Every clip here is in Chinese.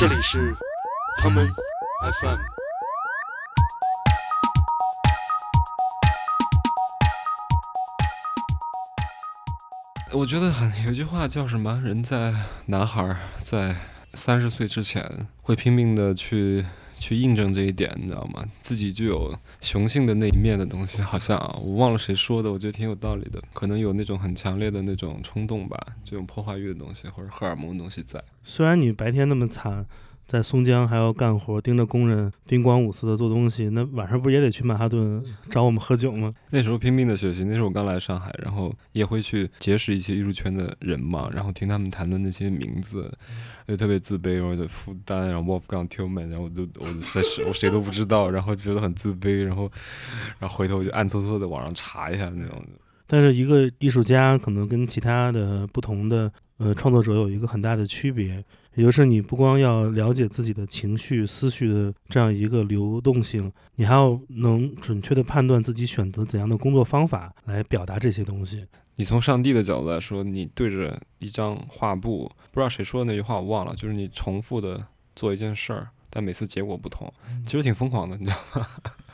这里是 common FM。我觉得很有句话叫什么？人在男孩在三十岁之前会拼命的去去印证这一点，你知道吗？自己就有雄性的那一面的东西，好像啊我忘了谁说的，我觉得挺有道理的。可能有那种很强烈的那种冲动吧，这种破坏欲的东西或者荷尔蒙的东西在。虽然你白天那么惨，在松江还要干活，盯着工人叮咣五四的做东西，那晚上不是也得去曼哈顿找我们喝酒吗？那时候拼命的学习，那时候我刚来上海，然后也会去结识一些艺术圈的人嘛，然后听他们谈论那些名字，就特别自卑，然后就负担，然后 Wolfgang Tillman，然后我都我谁谁我谁都不知道，然后觉得很自卑，然后然后回头就暗搓搓的网上查一下那种。但是一个艺术家可能跟其他的不同的呃创作者有一个很大的区别，也就是你不光要了解自己的情绪、思绪的这样一个流动性，你还要能准确的判断自己选择怎样的工作方法来表达这些东西。你从上帝的角度来说，你对着一张画布，不知道谁说的那句话我忘了，就是你重复的做一件事儿，但每次结果不同，其实挺疯狂的，你知道吗？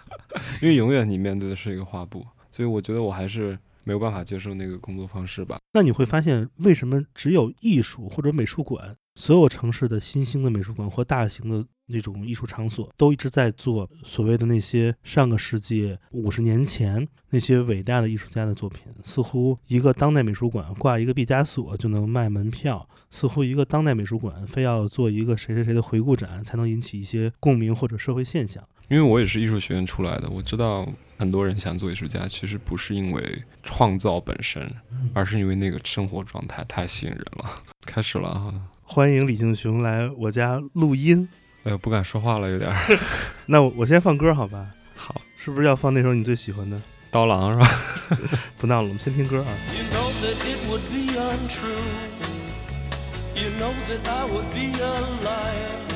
因为永远你面对的是一个画布，所以我觉得我还是没有办法接受那个工作方式吧。那你会发现，为什么只有艺术或者美术馆，所有城市的新兴的美术馆或大型的那种艺术场所，都一直在做所谓的那些上个世纪五十年前那些伟大的艺术家的作品？似乎一个当代美术馆挂一个毕加索就能卖门票，似乎一个当代美术馆非要做一个谁谁谁的回顾展才能引起一些共鸣或者社会现象。因为我也是艺术学院出来的，我知道很多人想做艺术家，其实不是因为创造本身，而是因为那个生活状态太吸引人了。开始了哈，欢迎李敬雄来我家录音。哎呦，不敢说话了，有点儿。那我我先放歌好吧？好，是不是要放那首你最喜欢的？刀郎是吧？不闹了，我们先听歌啊。You know that it would be untrue. You know that I would be a liar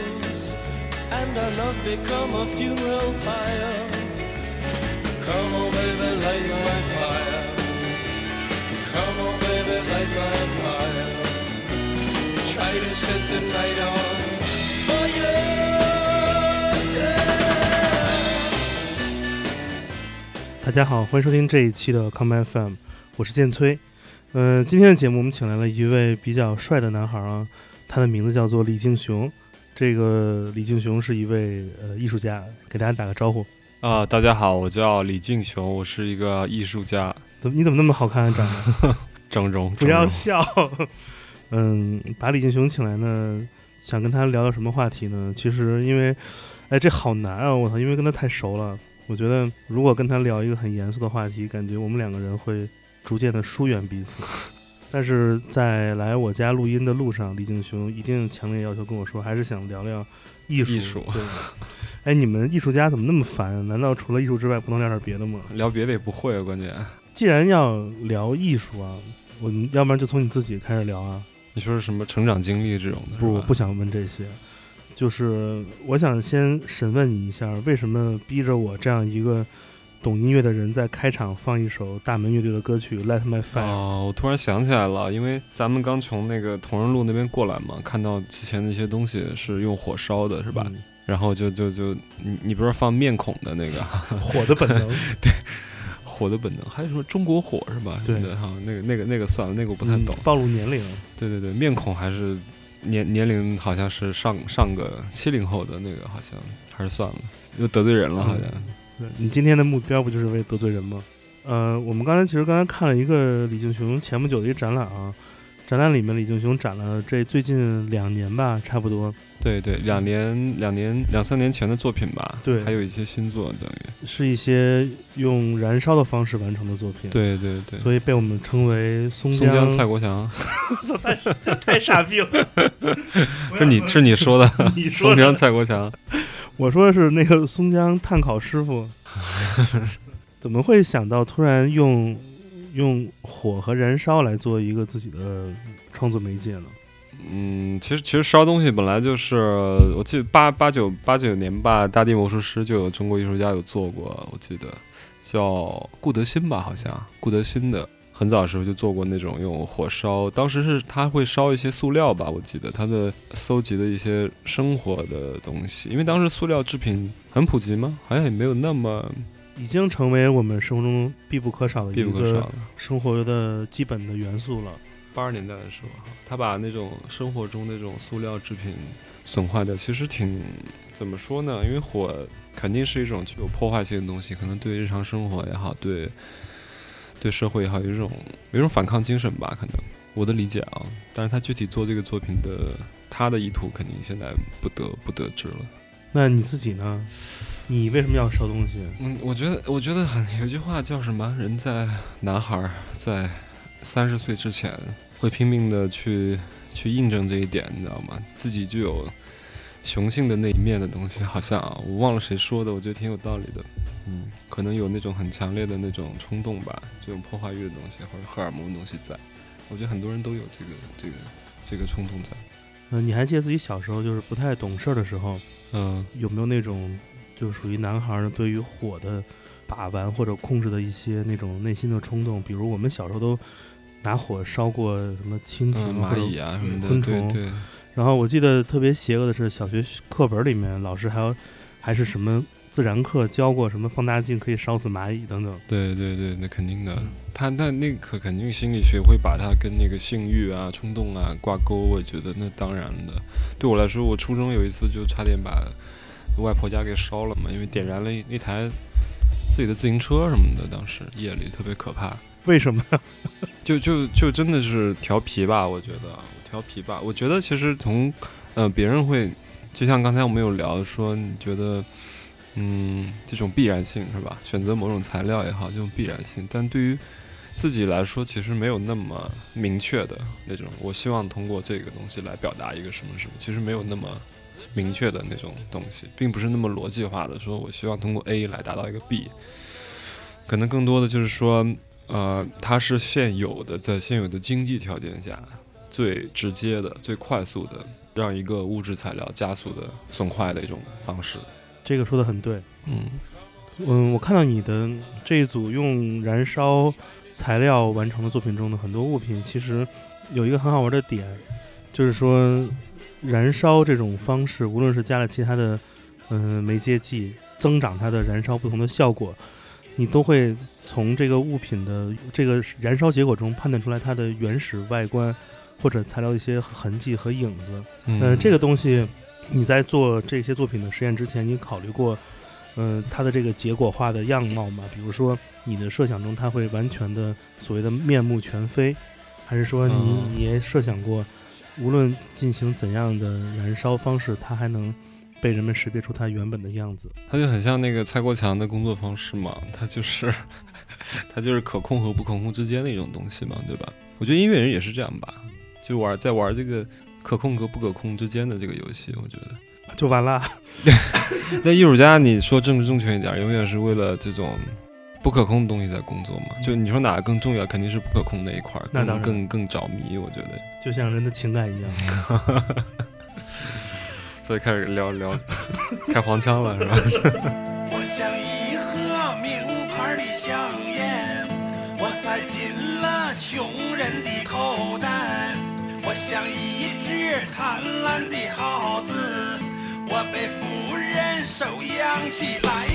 And our love become a funeral pyre. Come on, baby, light my fire. Come on, baby, light my fire. Try to set the night on fire. 大家好，欢迎收听这一期的 Come FM，我是建崔。呃，今天的节目我们请来了一位比较帅的男孩啊，他的名字叫做李敬雄。这个李敬雄是一位呃艺术家，给大家打个招呼。啊，大家好，我叫李敬雄，我是一个艺术家，怎么你怎么那么好看啊，长得？整容。不要笑。嗯，把李敬雄请来呢，想跟他聊聊什么话题呢？其实因为，哎，这好难啊！我操，因为跟他太熟了，我觉得如果跟他聊一个很严肃的话题，感觉我们两个人会逐渐的疏远彼此。但是在来我家录音的路上，李敬雄一定强烈要求跟我说，还是想聊聊艺术。艺术对。哎，你们艺术家怎么那么烦啊？难道除了艺术之外，不能聊点别的吗？聊别的也不会啊，关键。既然要聊艺术啊，我们要不然就从你自己开始聊啊。你说是什么成长经历这种的？不，我不想问这些，就是我想先审问你一下，为什么逼着我这样一个懂音乐的人在开场放一首大门乐队的歌曲《Let My Fire》？哦，我突然想起来了，因为咱们刚从那个同仁路那边过来嘛，看到之前那些东西是用火烧的，是吧？嗯然后就就就你你不是放面孔的那个 火的本能，对火的本能，还有什么中国火是吧？对的哈，那个那个那个算了，那个我不太懂。嗯暴露年龄。对对对，面孔还是年年龄好像是上上个七零后的那个，好像还是算了，又得罪人了，好像。对你今天的目标不就是为得罪人吗？呃，我们刚才其实刚才看了一个李敬雄前不久的一个展览啊，展览里面，李敬雄展了这最近两年吧，差不多。对对，两年两年两三年前的作品吧，对。还有一些新作等于，是一些用燃烧的方式完成的作品，，对对对，所以被我们称为松松江蔡国强，太傻逼了。是你是 你说的，松江，蔡国强，我说的是那个松江炭烤师傅，怎么会想到突然用用火和燃烧来做一个自己的创作媒介呢？嗯，其实其实烧东西本来就是，我记得八八九八九年吧，大地魔术师就有中国艺术家有做过，我记得叫顾德新吧，好像顾德新的。很早的时候就做过那种用火烧，当时是他会烧一些塑料吧，我记得他的搜集的一些生活的东西，因为当时塑料制品很普及吗？好像也没有那么已经成为我们生活中必不可少的一个。生活的基本的元素了。八十年代的时候，他把那种生活中那种塑料制品损坏的，其实挺怎么说呢？因为火肯定是一种具有破坏性的东西，可能对日常生活也好，对对社会也好，有一种有一种反抗精神吧，可能我的理解啊。但是他具体做这个作品的他的意图，肯定现在不得不得知了。那你自己呢？你为什么要烧东西？嗯，我觉得，我觉得很有句话叫什么？人在男孩儿在三十岁之前，会拼命的去去印证这一点，你知道吗？自己具有雄性的那一面的东西，好像啊，我忘了谁说的，我觉得挺有道理的。嗯，可能有那种很强烈的那种冲动吧，这种破坏欲的东西或者荷尔蒙的东西在。我觉得很多人都有这个这个这个冲动在。嗯、你还记得自己小时候就是不太懂事儿的时候，嗯有没有那种就属于男孩儿对于火的把玩或者控制的一些那种内心的冲动？比如我们小时候都拿火烧过什么蜻蜓、嗯，蚂蚁啊什么的，昆虫对对。然后我记得特别邪恶的是，小学课本里面老师还有还是什么自然课教过什么放大镜可以烧死蚂蚁等等。对对对，那肯定的嗯。他那那可肯定心理学会把它跟那个性欲啊、冲动啊挂钩，我觉得那当然的。对我来说，我初中有一次就差点把外婆家给烧了嘛，因为点燃了一一台自己的自行车什么的，当时夜里特别可怕。为什么？就就就真的是调皮吧，我觉得调皮吧。我觉得其实从呃别人会，就像刚才我们有聊说，你觉得嗯这种必然性是吧？选择某种材料也好，这种必然性，但对于自己来说，其实没有那么明确的那种。我希望通过这个东西来表达一个什么什么，其实没有那么明确的那种东西，并不是那么逻辑化的。说我希望通过 A 来达到一个 B，可能更多的就是说。呃，它是现有的，在现有的经济条件下，最直接的、最快速的，让一个物质材料加速的损坏的一种方式。这个说的很对。嗯嗯，我看到你的这一组用燃烧材料完成的作品中的很多物品，其实有一个很好玩的点，就是说燃烧这种方式，无论是加了其他的嗯、呃媒介剂，增长它的燃烧不同的效果，你都会从这个物品的这个燃烧结果中判断出来它的原始外观或者材料一些痕迹和影子。嗯呃，这个东西你在做这些作品的实验之前，你考虑过，呃，它的这个结果化的样貌吗？比如说，你的设想中它会完全的所谓的面目全非，还是说你嗯你也设想过，无论进行怎样的燃烧方式，它还能被人们识别出它原本的样子？它就很像那个蔡国强的工作方式嘛，它就是 它就是可控和不可控之间的一种东西嘛，对吧？我觉得音乐人也是这样吧，就玩在玩这个可控和不可控之间的这个游戏，我觉得。就完了。那艺术家，你说政治正确一点，永远是为了这种不可控的东西在工作嘛？就你说哪个更重要，肯定是不可控那一块儿，那当然更更更着迷，我觉得。就像人的情感一样，所以开始聊聊 开黄腔了，是吧？我像一盒名牌的香烟，我塞进了穷人的口袋。我像一只贪婪的耗子，我被夫人收养起来。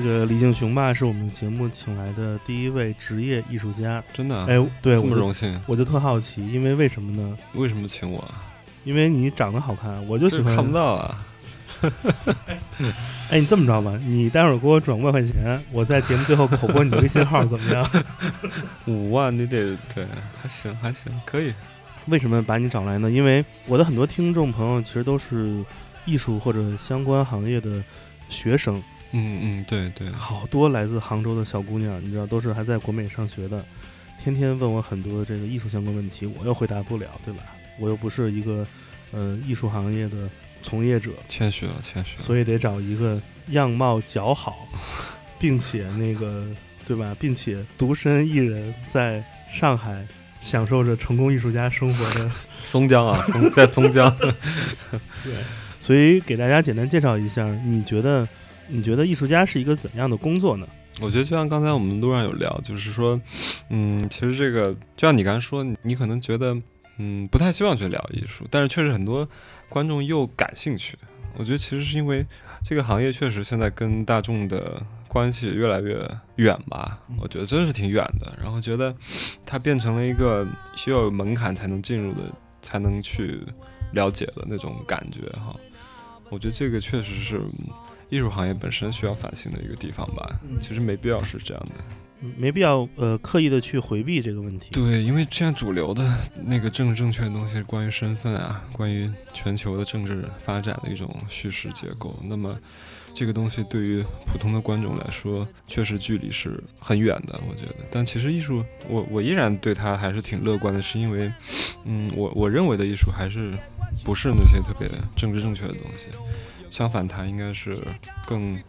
这个李敬雄吧，是我们节目请来的第一位职业艺术家。真的啊，哎，对，这么荣幸，我就特好奇，因为为什么呢？为什么请我啊？因为你长得好看，我就喜欢。看不到啊。哎，你这么着吧，你待会儿给我转五百块钱，我在节目最后口播你的微信号，怎么样？五万你得对，还行还行，可以。为什么把你找来呢？因为我的很多听众朋友其实都是艺术或者相关行业的学生，嗯嗯，对对，好多来自杭州的小姑娘，你知道，都是还在国美上学的，天天问我很多这个艺术相关问题，我又回答不了，对吧？我又不是一个呃艺术行业的从业者，谦虚了谦虚了。所以得找一个样貌较好，并且那个对吧，并且独身一人在上海享受着成功艺术家生活的。松江啊，松在松江。对，所以给大家简单介绍一下，你觉得你觉得艺术家是一个怎样的工作呢？我觉得就像刚才我们路上有聊，就是说，嗯，其实这个就像你刚才说，你可能觉得，嗯，不太希望去聊艺术，但是确实很多观众又感兴趣。我觉得其实是因为这个行业确实现在跟大众的关系越来越远吧，我觉得真的是挺远的。然后觉得它变成了一个需要有门槛才能进入的，才能去了解的那种感觉哈。我觉得这个确实是嗯艺术行业本身需要反省的一个地方吧。其实没必要是这样的。嗯没必要呃刻意的去回避这个问题。对，因为现在主流的那个政治正确的东西是关于身份啊，关于全球的政治发展的一种叙事结构。那么，这个东西对于普通的观众来说，确实距离是很远的，我觉得。但其实艺术，我我依然对它还是挺乐观的，是因为，嗯，我我认为的艺术还是不是那些特别政治正确的东西，相反，他应该是更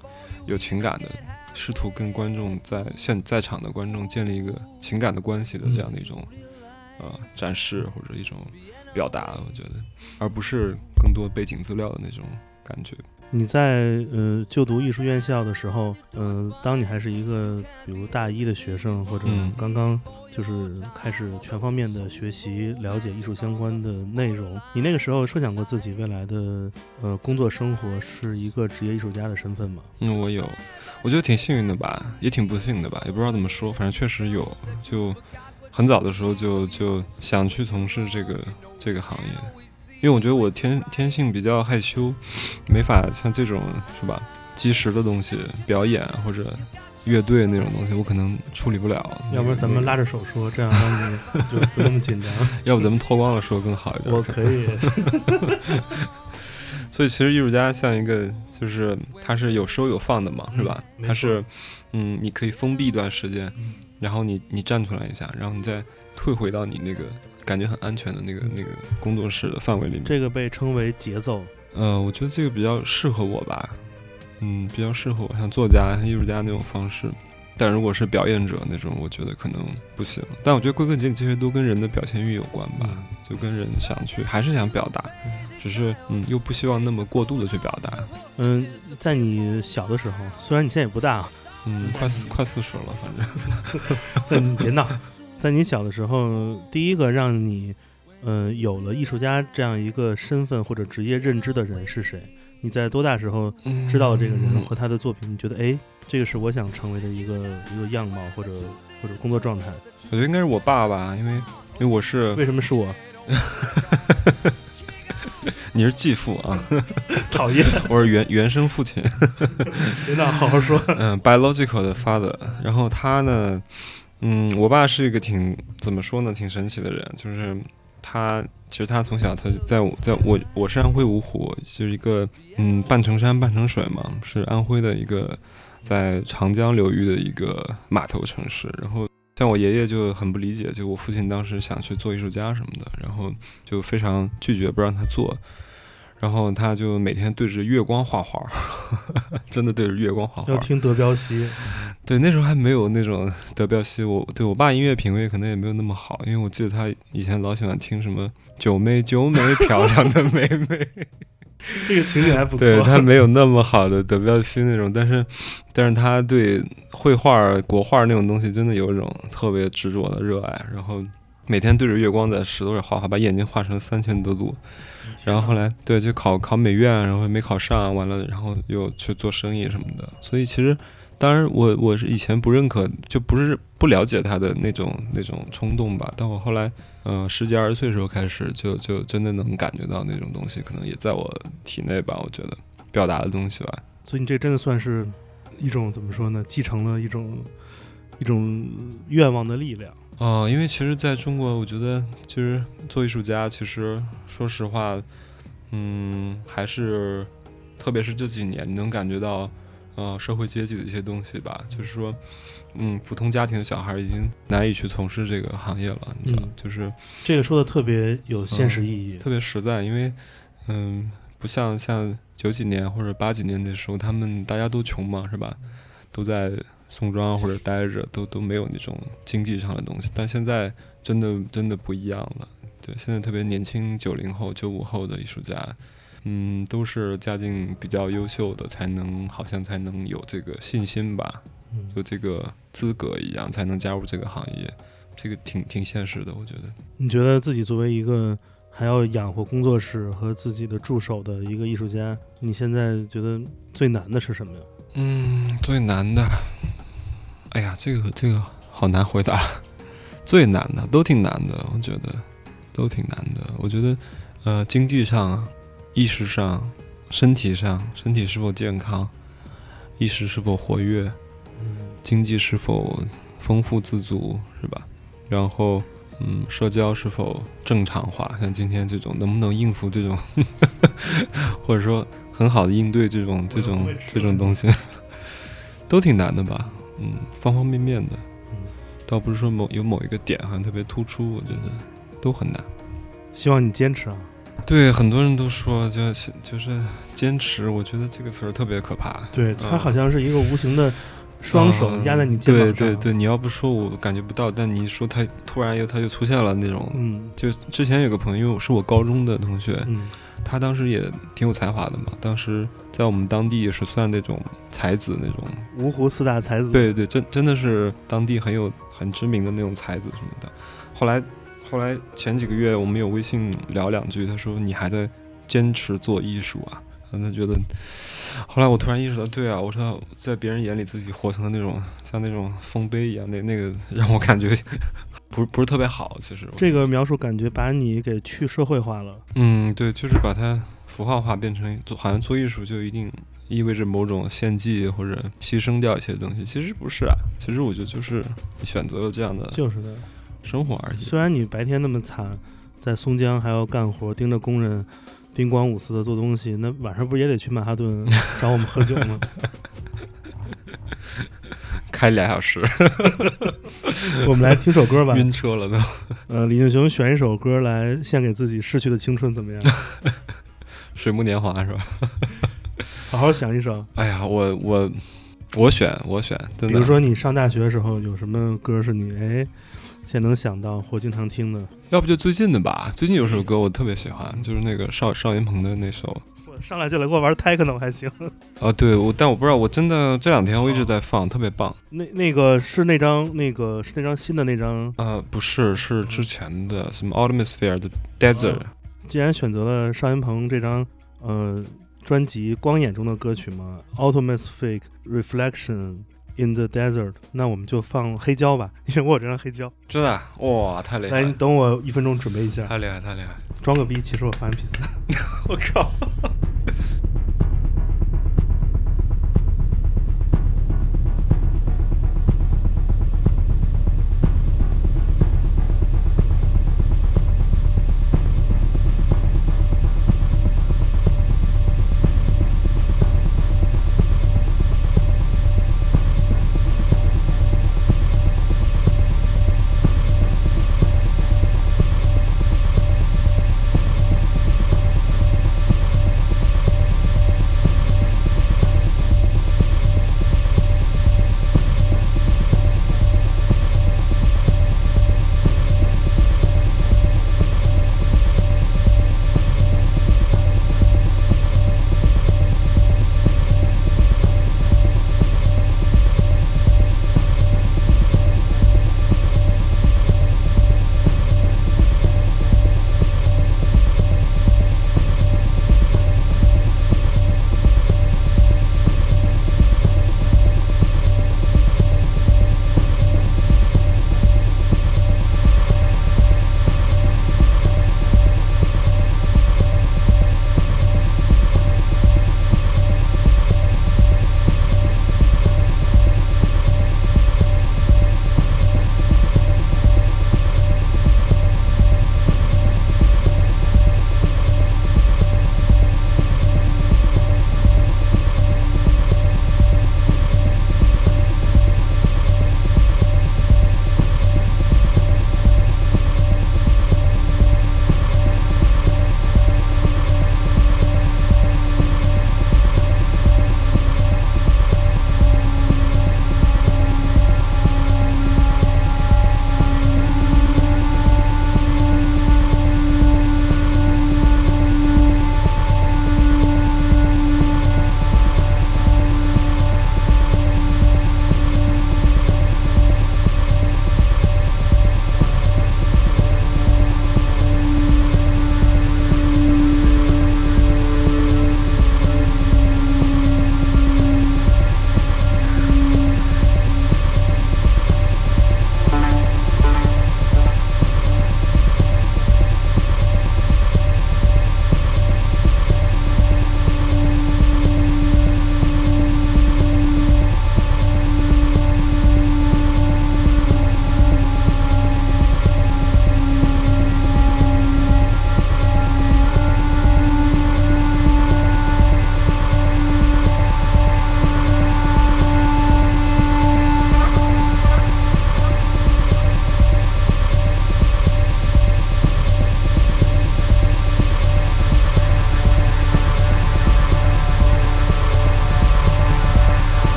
有情感的。试图跟观众在现在场的观众建立一个情感的关系的这样的一种、呃展示或者一种表达，我觉得，而不是更多背景资料的那种感觉。你在呃就读艺术院校的时候，嗯、当你还是一个比如大一的学生，或者嗯刚刚就是开始全方面的学习了解艺术相关的内容，你那个时候设想过自己未来的呃工作生活是一个职业艺术家的身份吗？嗯，我有，我觉得挺幸运的吧，也挺不幸的吧，也不知道怎么说，反正确实有，就很早的时候就就想去从事这个这个行业，因为我觉得我天天性比较害羞，没法像这种是吧，即时的东西，表演或者乐队那种东西，我可能处理不了。要不咱们拉着手说，这样让你就不那么紧张。要不咱们脱光了说更好一点。我可以，所以其实艺术家像一个，就是他是有收有放的嘛，是吧？没他是，嗯，你可以封闭一段时间，嗯然后你你站出来一下，然后你再退回到你那个感觉很安全的那个那个工作室的范围里面。这个被称为节奏。呃，我觉得这个比较适合我吧，嗯，比较适合我，像作家、像艺术家那种方式。但如果是表演者那种，我觉得可能不行。但我觉得归根结底，这些都跟人的表现欲有关吧，就跟人想去，还是想表达，只是嗯，又不希望那么过度的去表达。嗯，在你小的时候，虽然你现在也不大啊，嗯，快四快四十了，反正 在你别闹，在你小的时候，第一个让你呃有了艺术家这样一个身份或者职业认知的人是谁？你在多大时候知道这个人嗯和他的作品？你觉得哎，这个是我想成为的一个一个样貌或者或者工作状态？我觉得应该是我爸吧，因为因为我是为什么是我？你是继父啊，讨厌，我是原原生父亲。别闹，好好说。嗯，biological 的 father。然后他呢，嗯，我爸是一个挺怎么说呢，挺神奇的人，就是他其实他从小他在我在我我是安徽芜湖，就是一个嗯半城山半城水嘛，是安徽的一个在长江流域的一个码头城市。然后像我爷爷就很不理解，就我父亲当时想去做艺术家什么的，然后就非常拒绝不让他做。然后他就每天对着月光画画，真的对着月光画画要。听德彪西，对，那时候还没有那种德彪西，我对我爸音乐品味可能也没有那么好，因为我记得他以前老喜欢听什么“九妹九妹漂亮的妹妹这个情景还”，不错。对他没有那么好的德彪西那种，但是但是他对绘画、国画那种东西真的有一种特别执着的热爱，然后每天对着月光在石头上画画，把眼睛画成三千多度，然后后来对就考考美院，然后没考上，完了然后又去做生意什么的，所以其实当然我我是以前不认可，就不是不了解他的那种那种冲动吧。但我后来，呃，十几二十岁的时候开始，就就真的能感觉到那种东西，可能也在我体内吧。我觉得表达的东西吧。所以你这真的算是一种怎么说呢？继承了一种一种愿望的力量。哦、因为其实在中国，我觉得就是做艺术家，其实说实话，嗯，还是特别是这几年，你能感觉到，呃，社会阶级的一些东西吧。就是说，嗯，普通家庭的小孩已经难以去从事这个行业了，你知道，嗯就是这个说的特别有现实意义。特别实在，因为，嗯，不像像九几年或者八几年那时候，他们大家都穷嘛，是吧？都在宋庄或者待着，都都没有那种经济上的东西。但现在真的真的不一样了，对，现在特别年轻，九零后、九五后的艺术家，嗯，都是家境比较优秀的，才能好像才能有这个信心吧，嗯有这个资格一样，才能加入这个行业。这个挺挺现实的，我觉得。你觉得自己作为一个还要养活工作室和自己的助手的一个艺术家，你现在觉得最难的是什么呀？嗯，最难的，哎呀，这个这个好难回答。最难的都挺难的，我觉得都挺难的。我觉得，呃，经济上、意识上、身体上，身体是否健康，意识是否活跃，嗯经济是否丰富自足，是吧？然后，嗯，社交是否正常化？像今天这种，能不能应付这种，或者说很好的应对这种这种这种东西，都挺难的吧？嗯，方方面面的，嗯，倒不是说某有某一个点好像特别突出，我觉得都很难。希望你坚持啊。对，很多人都说就是就是坚持，我觉得这个词儿特别可怕。对，它嗯好像是一个无形的双手嗯压在你肩膀上。对对对，你要不说我感觉不到，但你一说他突然又他就出现了那种。嗯就之前有个朋友是我高中的同学，嗯他当时也挺有才华的嘛，当时在我们当地也是算那种才子那种，芜湖四大才子。对对，真真的是当地很有很知名的那种才子什么的。后来后来前几个月我们有微信聊两句，他说你还在坚持做艺术啊？然后他觉得，后来我突然意识到，对啊，我说在别人眼里自己活成了那种像那种丰碑一样，那那个 让我感觉 不是不是特别好。其实这个描述感觉把你给去社会化了。嗯，对，就是把它符号化，变成做，好像做艺术就一定意味着某种献祭或者牺牲掉一些东西，其实不是啊。其实我觉得就是选择了这样的就是的，生活而已。虽然你白天那么惨，在松江还要干活，盯着工人叮咣五四的做东西，那晚上不是也得去曼哈顿 找我们喝酒吗？开俩小时，我们来听首歌吧。晕车了都。呃，李俊雄选一首歌来献给自己逝去的青春，怎么样？水木年华是吧？好好想一首。哎呀，我我我选我选，真的。比如说你上大学的时候有什么歌是你哎现在能想到或经常听的？要不就最近的吧。最近有首歌我特别喜欢，就是那个邵邵云鹏的那首。我上来就来给我玩 techno 还行。啊，对我，但我不知道，我真的这两天我一直在放，特别棒。那那个是那张那个是那张新的那张。呃，不是，是之前的什么 Atmosphere 的 Desert，、既然选择了邵云鹏这张呃专辑《光眼》中的歌曲嘛，《Atmospheric Reflection in the Desert》，那我们就放黑胶吧，因为我有这张黑胶。真的啊哇，太厉害来，你，等我一分钟准备一下，太厉害，太厉害！装个逼。其实我发 MP 三。我靠！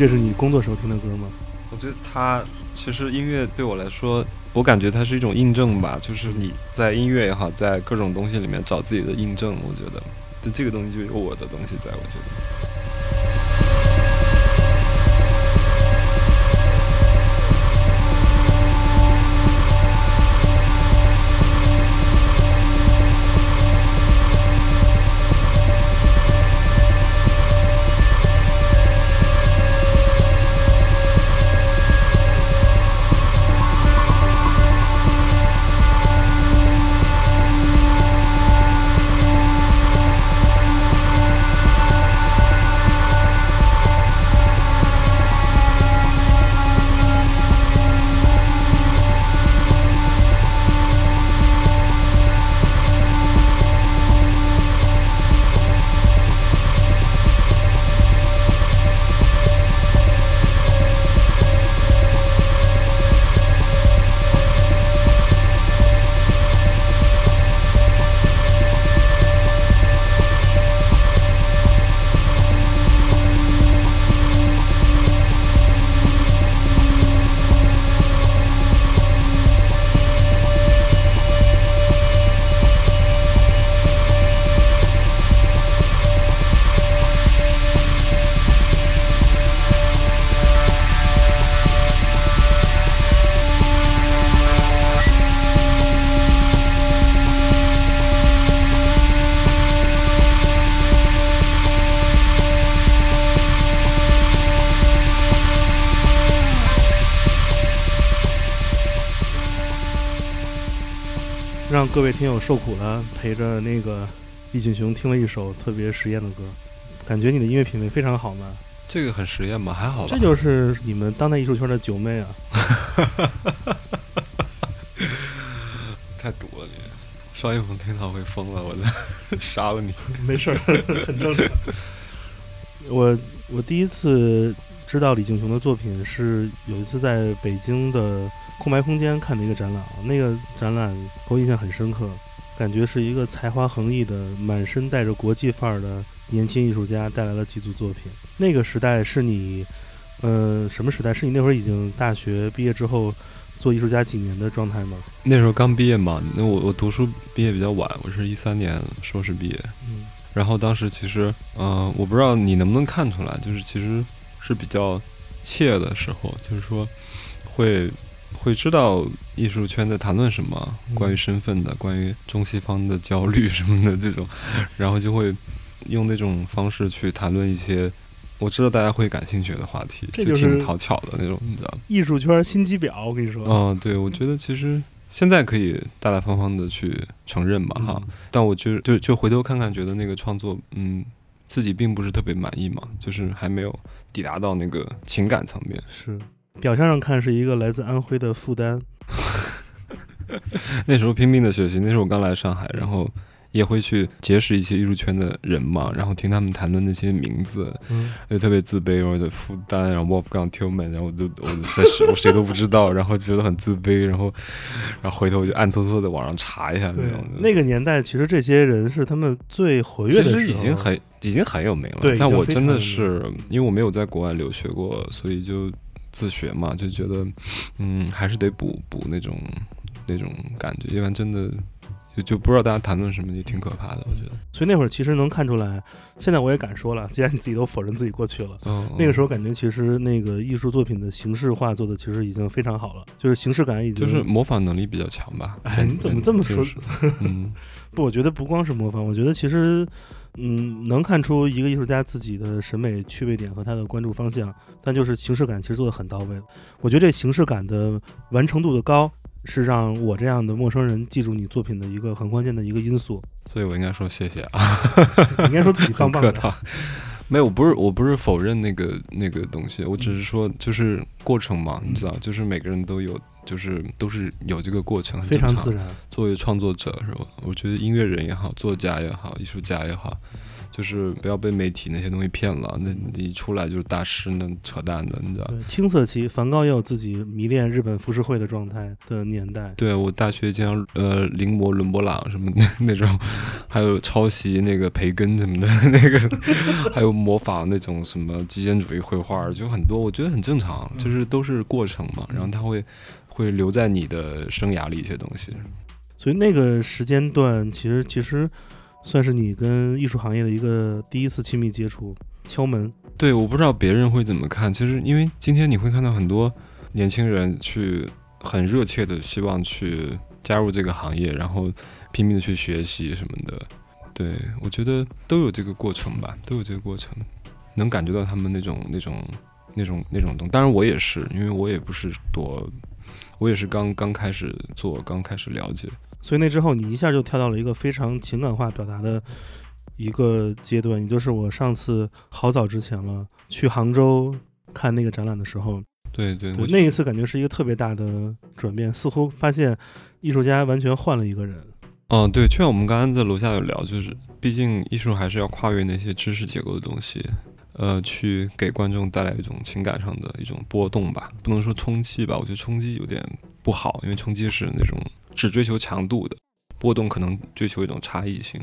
这是你工作时候听的歌吗？我觉得它其实音乐对我来说，我感觉它是一种印证吧，就是你在音乐也好，在各种东西里面找自己的印证。我觉得，但这个东西就有我的东西在，我觉得。各位听友受苦了，陪着那个易景雄听了一首特别实验的歌，感觉你的音乐品味非常好嘛。这个很实验吧？还好吧？这就是你们当代艺术圈的九妹啊！太毒了你！邵艺鹏听到会疯了，我的 杀了你！没事儿，很正常。我我第一次知道李景雄的作品是有一次在北京的空白空间看的一个展览啊，那个展览给我印象很深刻，感觉是一个才华横溢的、满身带着国际范儿的年轻艺术家带来了几组作品。那个时代是你，呃，什么时代？是你那会儿已经大学毕业之后做艺术家几年的状态吗？那时候刚毕业嘛，那我我读书毕业比较晚，我是一三年硕士毕业。嗯然后当时其实，嗯、我不知道你能不能看出来，就是其实是比较怯的时候，就是说会会知道艺术圈在谈论什么，嗯关于身份的，关于中西方的焦虑什么的这种，然后就会用那种方式去谈论一些我知道大家会感兴趣的话题，这就是挺讨巧的那种，你知道吗？艺术圈心机婊，我跟你说。嗯，对，我觉得其实现在可以大大方方的去承认吧，哈。嗯但我就就就回头看看，觉得那个创作，嗯，自己并不是特别满意嘛，就是还没有抵达到那个情感层面。是，表象上看是一个来自安徽的负担，那时候拼命的学习，那时候我刚来上海，然后也会去结识一些艺术圈的人嘛，然后听他们谈论那些名字，嗯，就特别自卑，然后就负担，然后 Wolfgang Tillman，然后我就我就谁谁我谁都不知道，然后觉得很自卑，然后然后回头就暗搓搓的网上查一下那种。，那个年代其实这些人是他们最活跃的时候，其实已经很已经很有名了但我真的是因为我没有在国外留学过，所以就自学嘛，就觉得嗯还是得补补那种那种感觉，要不然真的就就不知道大家谈论什么，也挺可怕的，我觉得。所以那会儿其实能看出来，现在我也敢说了，既然你自己都否认自己过去了。嗯，那个时候感觉其实那个艺术作品的形式化做的其实已经非常好了，就是形式感已经就是模仿能力比较强吧。真哎你怎么这么说就是嗯，不，我觉得不光是模仿，我觉得其实，嗯，能看出一个艺术家自己的审美趣味点和他的关注方向，但就是形式感其实做的很到位。我觉得这形式感的完成度的高，是让我这样的陌生人记住你作品的一个很关键的一个因素。所以我应该说谢谢啊。你应该说自己棒棒的。没有，我不是我不是否认那个那个东西，我只是说就是过程嘛，你知道，就是每个人都有，就是都是有这个过程，非常自然，作为创作者是吧？我觉得音乐人也好，作家也好，艺术家也好，就是不要被媒体那些东西骗了。那你出来就是大师，那扯淡的，你知道？青涩期，梵高也有自己迷恋日本浮世绘的状态的年代。对我大学经常呃临摹伦勃朗什么的 那种，还有抄袭那个培根什么的 那个，还有模仿那种什么极简主义绘画，就很多，我觉得很正常，就是都是过程嘛。然后他会会留在你的生涯里一些东西。所以那个时间段，其实其实算是你跟艺术行业的一个第一次亲密接触，敲门。对，我不知道别人会怎么看。其实，因为今天你会看到很多年轻人去很热切的希望去加入这个行业，然后拼命的去学习什么的。对我觉得都有这个过程吧，都有这个过程，能感觉到他们那种那种那种那种东。当然我也是，因为我也不是多，我也是刚刚开始做，刚开始了解。所以那之后，你一下就跳到了一个非常情感化表达的一个阶段，也就是我上次好早之前了，去杭州看那个展览的时候，对对，对那一次感觉是一个特别大的转变，似乎发现艺术家完全换了一个人。嗯，对，就像我们刚刚在楼下有聊，就是毕竟艺术还是要跨越那些知识结构的东西，呃，去给观众带来一种情感上的一种波动吧，不能说冲击吧，我觉得冲击有点不好，因为冲击是那种只追求强度的，波动可能追求一种差异性。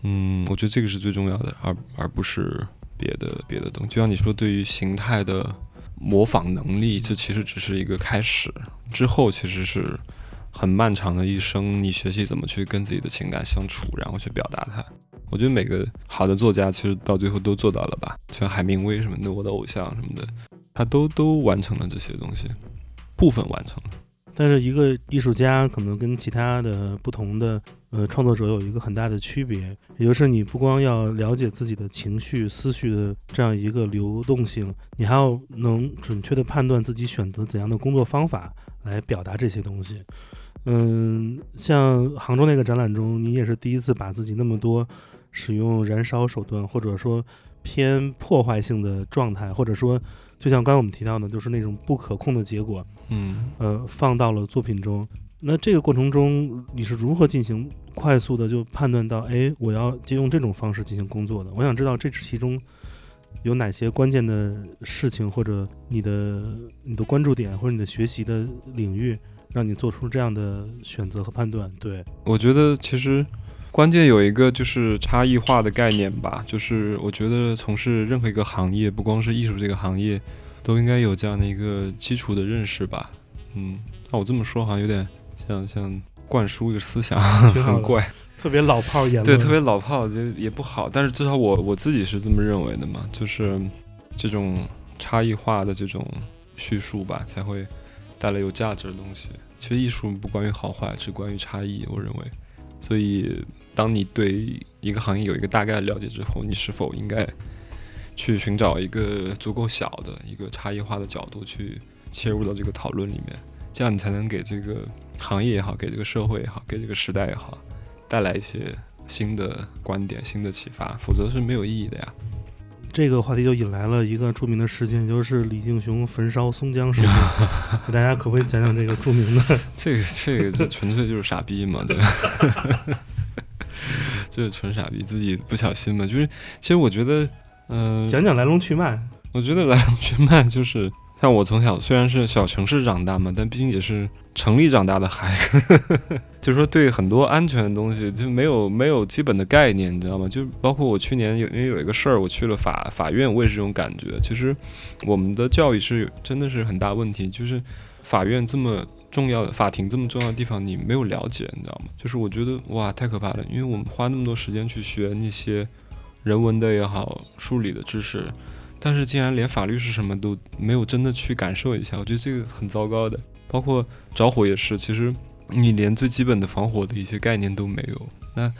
嗯，我觉得这个是最重要的，而而不是别的别的东西。就像你说，对于形态的模仿能力，这其实只是一个开始，之后其实是。很漫长的一生，你学习怎么去跟自己的情感相处，然后去表达它。我觉得每个好的作家其实到最后都做到了吧，像海明威什么的，我的偶像什么的，他都都完成了这些东西，部分完成了。但是一个艺术家可能跟其他的不同的呃创作者有一个很大的区别，也就是你不光要了解自己的情绪、思绪的这样一个流动性，你还要能准确的判断自己选择怎样的工作方法来表达这些东西。嗯，像杭州那个展览中，你也是第一次把自己那么多使用燃烧手段，或者说偏破坏性的状态，或者说就像刚刚我们提到的，就是那种不可控的结果，嗯，呃，放到了作品中。那这个过程中，你是如何进行快速的就判断到，哎，我要借用这种方式进行工作的？我想知道这其中有哪些关键的事情，或者你的你的关注点，或者你的学习的领域。让你做出这样的选择和判断，对我觉得其实关键有一个就是差异化的概念吧，就是我觉得从事任何一个行业，不光是艺术这个行业，都应该有这样的一个基础的认识吧。嗯，那我这么说好像有点像像灌输一个思想，很怪，特别老炮言论，对，特别老炮就也不好，但是至少我我自己是这么认为的嘛，就是这种差异化的这种叙述吧，才会。带来有价值的东西，其实艺术不关于好坏，只关于差异。我认为，所以当你对一个行业有一个大概的了解之后，你是否应该去寻找一个足够小的一个差异化的角度去切入到这个讨论里面，这样你才能给这个行业也好，给这个社会也好，给这个时代也好，带来一些新的观点、新的启发，否则是没有意义的呀。这个话题就引来了一个著名的事件，就是李敬雄焚烧松江事件。给大家可不可以讲讲这个著名的？这个这个这纯粹就是傻逼嘛，对吧？就是纯傻逼，自己不小心嘛。就是其实我觉得，嗯，讲讲来龙去脉。我觉得来龙去脉就是。像我从小虽然是小城市长大嘛，但毕竟也是城里长大的孩子，就是说对很多安全的东西就没有没有基本的概念，你知道吗？就包括我去年有因为有一个事儿，我去了法法院，我也是这种感觉。其实我们的教育是真的是很大问题，就是法院这么重要的法庭这么重要的地方，你没有了解，你知道吗？就是我觉得哇太可怕了，因为我们花那么多时间去学那些人文的也好，数理的知识。但是竟然连法律是什么都没有真的去感受一下，我觉得这个很糟糕的。包括着火也是，其实你连最基本的防火的一些概念都没有。那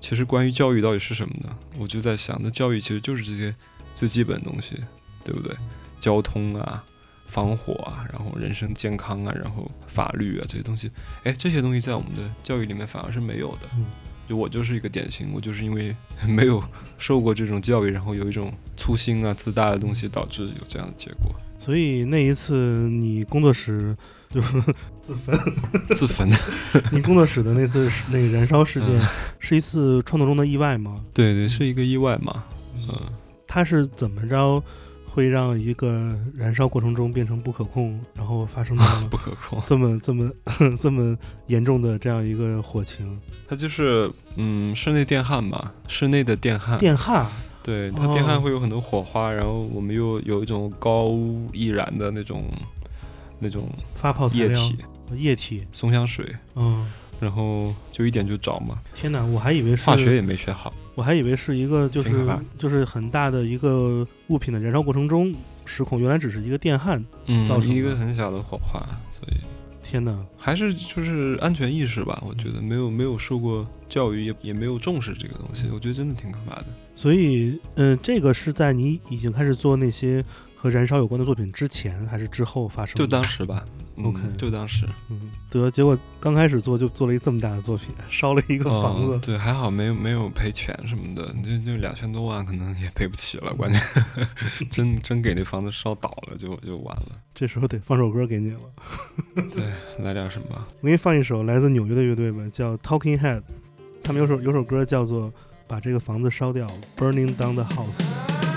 其实关于教育到底是什么呢？我就在想，那教育其实就是这些最基本的东西，对不对？交通啊，防火啊，然后人身健康啊，然后法律啊这些东西，哎，这些东西在我们的教育里面反而是没有的。嗯就我就是一个典型，我就是因为没有受过这种教育，然后有一种粗心啊、自大的东西，导致有这样的结果。所以那一次你工作室就 自焚，自焚。你工作室的那次是那个燃烧事件嗯是一次创作中的意外吗？对对，是一个意外嘛。嗯，他是怎么着会让一个燃烧过程中变成不可控，然后发生了 不可控。这么这么 这么严重的这样一个火情？它就是嗯，室内电焊吧，室内的电焊。电焊对，它电焊哦会有很多火花，然后我们又有一种高易燃的那种那种发泡液体液体，松香水，嗯，然后就一点就着嘛。天哪，我还以为是化学也没学好。我还以为是一个就是就是很大的一个物品的燃烧过程中失控，原来只是一个电焊。嗯造成，的一个很小的火花，所以天哪，还是就是安全意识吧。我觉得没有没有受过教育，也也没有重视这个东西，我觉得真的挺可怕的。所以，嗯、这个是在你已经开始做那些和燃烧有关的作品之前，还是之后发生的？就当时吧、嗯 OK 就当时嗯，得结果刚开始做就做了一这么大的作品，烧了一个房子。哦对，还好没有没有赔钱什么的，就就两千多万可能也赔不起了，关键 真真给那房子烧倒了就就完了。这时候得放首歌给你了，对，来点什么？我给你放一首来自纽约的乐队吧，叫 Talking Head，他们有首有首歌叫做《把这个房子烧掉》，Burning Down the House。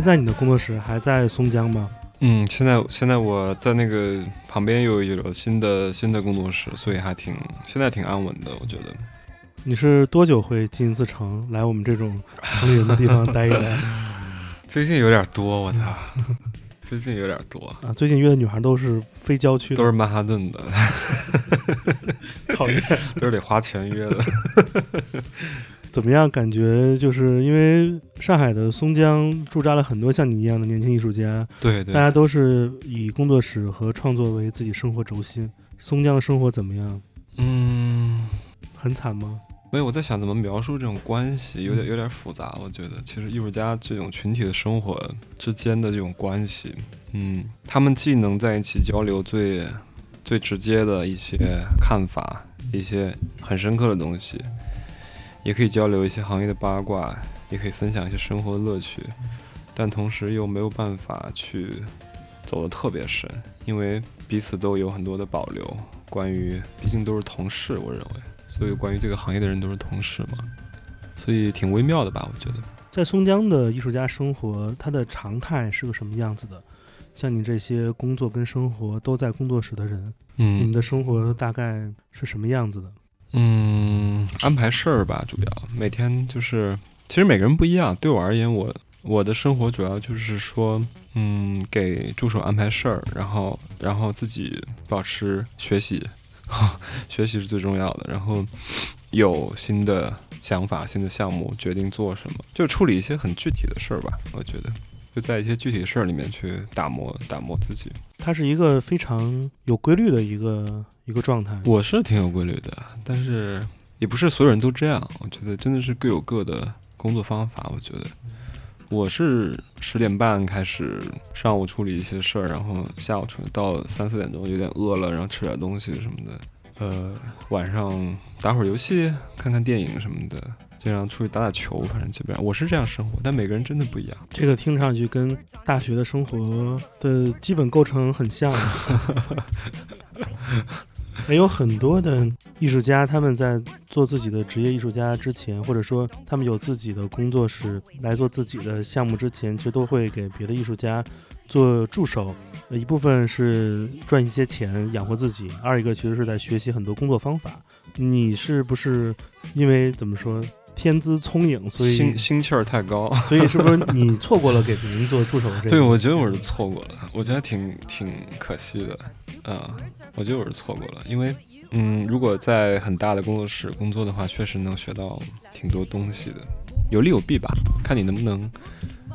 现在你的工作室还在松江吗？嗯，现在现在我在那个旁边又有了新的新的工作室，所以还挺现在挺安稳的，我觉得。你是多久会进一次城，来我们这种城里人的地方待一待 最近有点多，我操！最近有点多，啊？最近约的女孩都是非郊区的，都是曼哈顿的，讨厌。都是得花钱约的。怎么样？感觉就是因为上海的松江驻扎了很多像你一样的年轻艺术家，对对大，家都是以工作室和创作为自己生活轴心。松江的生活怎么样？嗯，很惨吗？没有，我在想怎么描述这种关系，有点有点复杂。我觉得其实艺术家这种群体的生活之间的这种关系，嗯，他们既能在一起交流最最直接的一些看法，一些很深刻的东西，也可以交流一些行业的八卦，也可以分享一些生活的乐趣，但同时又没有办法去走得特别深，因为彼此都有很多的保留。关于，毕竟都是同事，我认为。所以关于这个行业的人都是同事嘛，所以挺微妙的吧？我觉得。在松江的艺术家生活，它的常态是个什么样子的？像你这些工作跟生活都在工作室的人，嗯你们嗯的生活大概是什么样子的？嗯，安排事儿吧，主要每天就是，其实每个人不一样。对我而言，我我的生活主要就是说，嗯，给助手安排事儿，然后然后自己保持学习，学习是最重要的。然后有新的想法、新的项目，决定做什么，就处理一些很具体的事儿吧。我觉得就在一些具体的事儿里面去打磨打磨自己。它是一个非常有规律的一个一个状态。我是挺有规律的，但是也不是所有人都这样。我觉得真的是各有各的工作方法。我觉得我是十点半开始上午处理一些事儿，然后下午处理到三四点钟有点饿了，然后吃点东西什么的。呃，晚上打会儿游戏，看看电影什么的，经常出去打打球，反正基本上我是这样生活。但每个人真的不一样。这个听上去跟大学的生活的基本构成很像。也有很多的艺术家，他们在做自己的职业艺术家之前，或者说他们有自己的工作室来做自己的项目之前，其实都会给别的艺术家做助手。呃一部分是赚一些钱养活自己，二一个其实是在学习很多工作方法。你是不是因为怎么说天资聪颖，所以心心气儿太高。所以是不是你错过了给别人做助手这 个？对，我觉得我是错过了，我觉得挺挺可惜的，啊、我觉得我是错过了，因为，嗯，如果在很大的工作室工作的话，确实能学到挺多东西的，有利有弊吧，看你能不能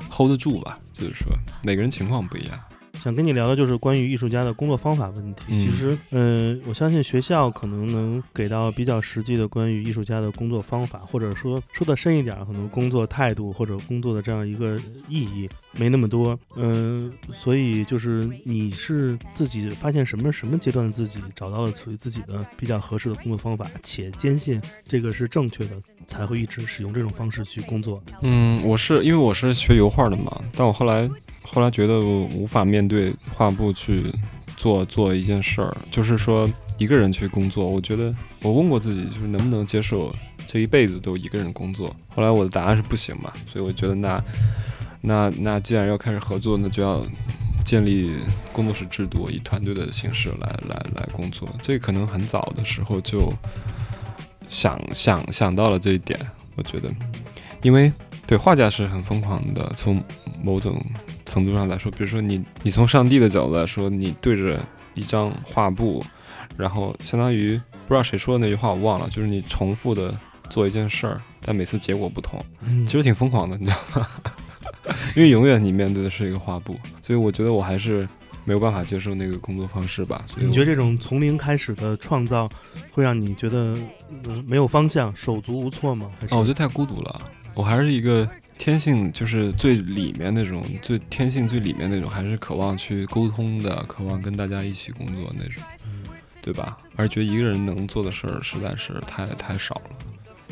hold 得住吧，就是说每个人情况不一样，想跟你聊的就是关于艺术家的工作方法问题。嗯其实，嗯、我相信学校可能能给到比较实际的关于艺术家的工作方法，或者说说的深一点，可能工作态度或者工作的这样一个意义没那么多。嗯、所以就是你是自己发现什么什么阶段的自己找到了属于自己的比较合适的工作方法，且坚信这个是正确的，才会一直使用这种方式去工作。嗯，我是因为我是学油画的嘛，但我后来后来觉得我无法面对画布去做做一件事儿，就是说一个人去工作。我觉得我问过自己，就是能不能接受这一辈子都一个人工作。后来我的答案是不行嘛，所以我觉得那那那既然要开始合作，那就要建立工作室制度，以团队的形式来来来工作。这可能很早的时候就想想想到了这一点，我觉得，因为对画家是很疯狂的，从某种程度上来说，比如说你你从上帝的角度来说，你对着一张画布，然后相当于不知道谁说的那句话我忘了，就是你重复的做一件事儿，但每次结果不同，嗯其实挺疯狂的，你知道吗？因为永远你面对的是一个画布，所以我觉得我还是没有办法接受那个工作方式吧。所以你觉得这种从零开始的创造，会让你觉得嗯没有方向、手足无措吗？还是哦，我觉得太孤独了。我还是一个天性，就是最里面那种，最天性最里面那种，还是渴望去沟通的，渴望跟大家一起工作那种，对吧？而觉得一个人能做的事儿实在是太太少了。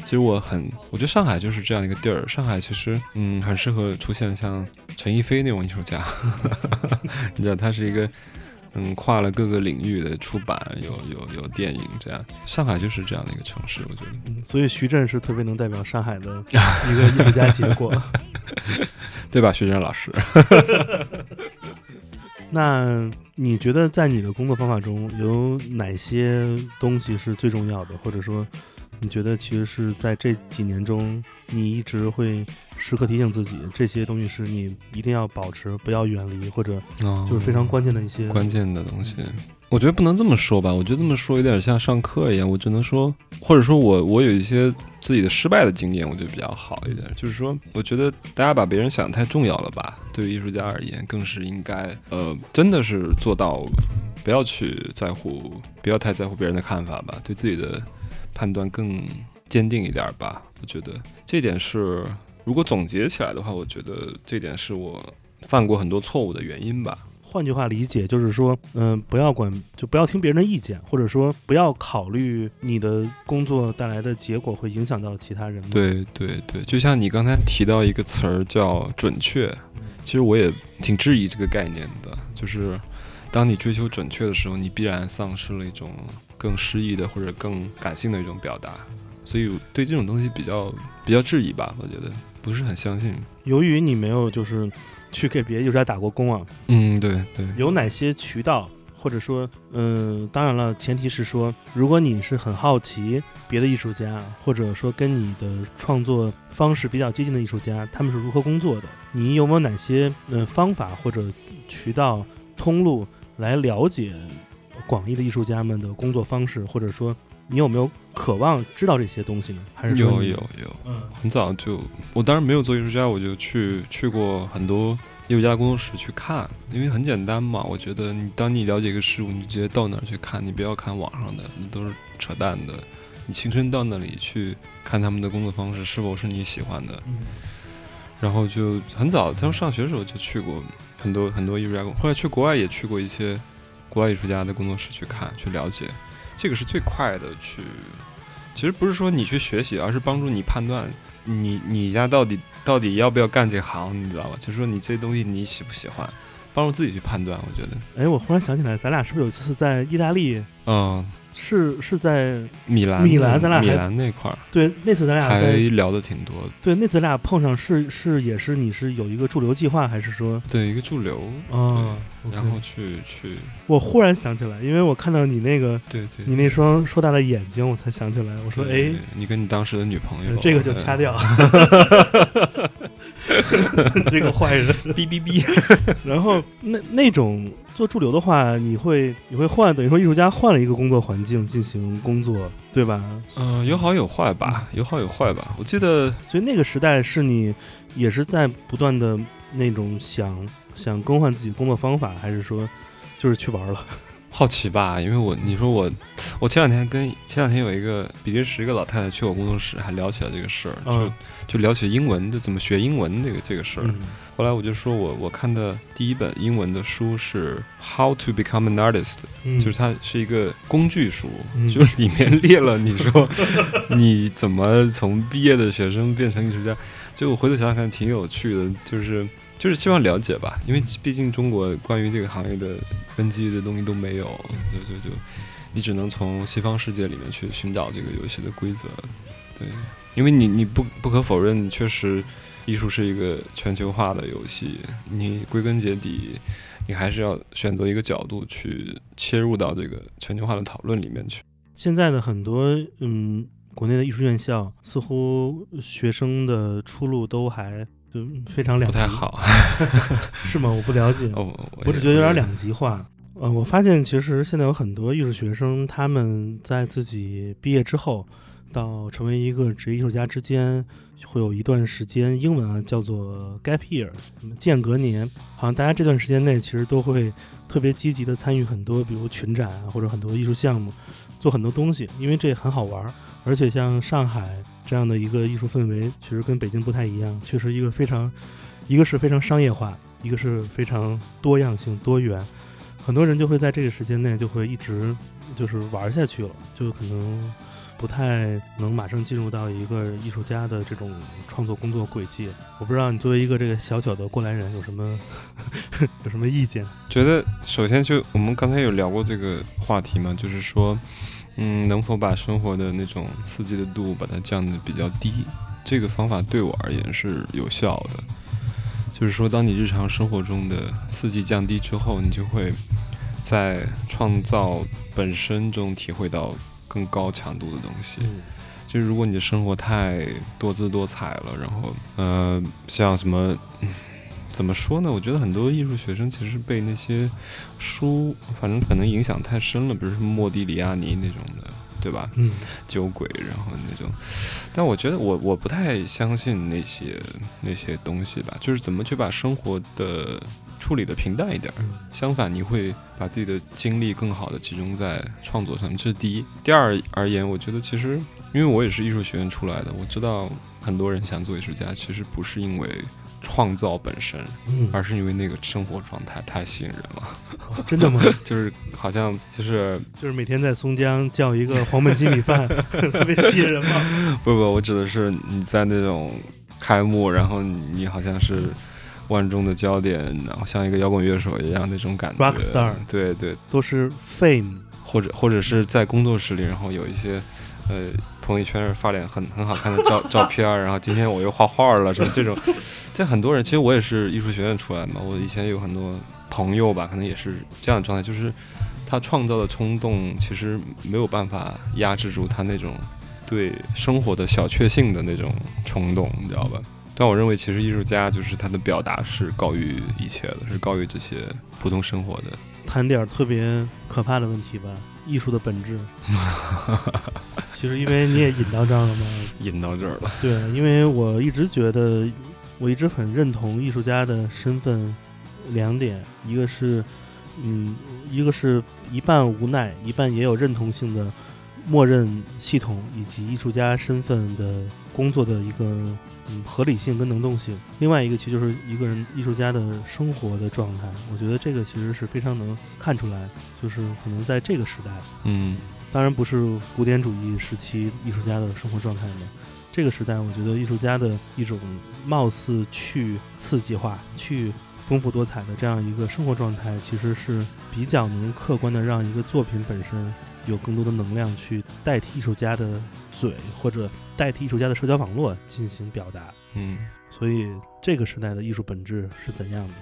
其实我很，我觉得上海就是这样一个地儿。上海其实，嗯，很适合出现像陈逸飞那种艺术家。你知道，他是一个，嗯，跨了各个领域的出版，有有有电影这样。上海就是这样的一个城市，我觉得。嗯所以徐震是特别能代表上海的一个艺术家结果。对吧，徐震老师？那你觉得在你的工作方法中有哪些东西是最重要的，或者说你觉得其实是在这几年中，你一直会时刻提醒自己，这些东西是你一定要保持，不要远离，或者哦就是非常关键的一些关键的东西。我觉得不能这么说吧，我觉得这么说有点像上课一样。我只能说，或者说我我有一些自己的失败的经验，我觉得比较好一点。就是说，我觉得大家把别人想得太重要了吧？对于艺术家而言，更是应该呃，真的是做到不要去在乎，不要太在乎别人的看法吧，对自己的判断更坚定一点吧。我觉得这点是，如果总结起来的话，我觉得这点是我犯过很多错误的原因吧。换句话理解，就是说，嗯、不要管，就不要听别人的意见，或者说不要考虑你的工作带来的结果会影响到其他人。，对对对，就像你刚才提到一个词儿叫准确，其实我也挺质疑这个概念的。就是当你追求准确的时候，你必然丧失了一种更诗意的或者更感性的一种表达，所以对这种东西比较比较质疑吧。我觉得不是很相信。由于你没有就是去给别的艺术家打过工啊？嗯，对对，有哪些渠道，或者说，嗯、当然了，前提是说，如果你是很好奇别的艺术家，或者说跟你的创作方式比较接近的艺术家，他们是如何工作的，你有没有哪些呃方法或者渠道通路来了解广义的艺术家们的工作方式，或者说你有没有渴望知道这些东西呢？还是有有有，嗯很早就，我当然没有做艺术家，我就去去过很多艺术家工作室去看，因为很简单嘛。我觉得你当你了解一个事物，你就直接到那儿去看，你不要看网上的，那都是扯淡的。你亲身到那里去看他们的工作方式是否是你喜欢的，嗯然后就很早，他们上学的时候就去过很多很多艺术家工，后来去国外也去过一些国外艺术家的工作室去看去了解，这个是最快的去。其实不是说你去学习，而是帮助你判断你你家到底到底要不要干这行，你知道吧？就是说你这东西你喜不喜欢，帮助自己去判断。我觉得，哎，我忽然想起来，咱俩是不是有一次在意大利？嗯，是是在米兰米兰咱俩米兰那块儿对那次咱俩还聊的挺多的。对那次咱俩碰上是是也是你是有一个驻留计划还是说对，一个驻留，啊然后去去，我忽然想起来，因为我看到你那个对对，你那双硕大的眼睛，我才想起来，我说哎你跟你当时的女朋友，这个就掐掉，这个坏人。呃，哔哔哔。然后那那种做驻留的话，你会你会换，等于说艺术家换了一个工作环境进行工作，对吧？嗯、有好有坏吧，有好有坏吧。我记得，所以那个时代是你也是在不断的那种想想更换自己工作方法，还是说就是去玩了？好奇吧，因为我你说我，我前两天跟前两天有一个比利时一个老太太去我工作室，还聊起了这个事儿，嗯。就就聊起英文，就怎么学英文这个这个事儿。嗯。后来我就说我我看的第一本英文的书是《How to Become an Artist》，嗯。就是它是一个工具书，嗯。就是里面列了你说 你怎么从毕业的学生变成艺术家，就我回头想想看挺有趣的，就是就是希望了解吧，因为毕竟中国关于这个行业的根基的东西都没有，就就就你只能从西方世界里面去寻找这个游戏的规则，对，因为你你不不可否认，确实艺术是一个全球化的游戏，你归根结底。你还是要选择一个角度去切入到这个全球化的讨论里面去。现在的很多嗯，国内的艺术院校似乎学生的出路都还就非常两，不太好，是吗？我不了解，哦，我只觉得有点两极化。呃，我发现其实现在有很多艺术学生，他们在自己毕业之后，到成为一个职业艺术家之间，会有一段时间，英文啊叫做 gap year，什么间隔年。好像大家这段时间内其实都会特别积极的参与很多，比如群展啊，或者很多艺术项目，做很多东西，因为这很好玩儿。而且像上海这样的一个艺术氛围，其实跟北京不太一样，确实一个非常，一个是非常商业化，一个是非常多样性、多元。很多人就会在这个时间内就会一直就是玩下去了，就可能不太能马上进入到一个艺术家的这种创作工作轨迹。我不知道你作为一个这个小小的过来人有什么 有什么意见？觉得首先就我们刚才有聊过这个话题嘛，就是说，嗯，能否把生活的那种刺激的度把它降得比较低？这个方法对我而言是有效的。就是说，当你日常生活中的刺激降低之后，你就会在创造本身中体会到更高强度的东西。嗯就是如果你的生活太多姿多彩了，然后呃，像什么，嗯怎么说呢？我觉得很多艺术学生其实被那些书，反正可能影响太深了，比如说莫迪里亚尼那种的，对吧？嗯酒鬼，然后那种。但我觉得我我不太相信那些那些东西吧，就是怎么去把生活的处理的平淡一点相反，你会把自己的精力更好的集中在创作上面，这是第一。第二而言，我觉得其实因为我也是艺术学院出来的，我知道很多人想做艺术家，其实不是因为创造本身，嗯，而是因为那个生活状态太吸引人了，哦真的吗？就是好像就是就是每天在松江叫一个黄焖鸡米饭，特别吸引人吗？不不，我指的是你在那种开幕，然后你好像是万众的焦点，然后像一个摇滚乐手一样那种感觉。Rockstar 对对，都是 fame，或者或者是在工作室里，然后有一些呃朋友圈发点很很好看的照照片，然后今天我又画画了，什么这种，这很多人其实我也是艺术学院出来的嘛，我以前有很多朋友吧，可能也是这样的状态，就是他创造的冲动其实没有办法压制住他那种对生活的小确幸的那种冲动，你知道吧？但我认为，其实艺术家就是他的表达是高于一切的，是高于这些普通生活的。谈点特别可怕的问题吧，艺术的本质。其实因为你也引到这儿了嘛，引到这儿了，对，因为我一直觉得，我一直很认同艺术家的身份两点，一个是，嗯，一个是一半无奈，一半也有认同性的默认系统以及艺术家身份的工作的一个嗯合理性跟能动性。另外一个其实就是一个人艺术家的生活的状态，我觉得这个其实是非常能看出来，就是可能在这个时代，嗯当然不是古典主义时期艺术家的生活状态嘛。这个时代，我觉得艺术家的一种貌似去刺激化、去丰富多彩的这样一个生活状态，其实是比较能客观的让一个作品本身有更多的能量去代替艺术家的嘴，或者代替艺术家的社交网络进行表达。嗯，所以，这个时代的艺术本质是怎样的？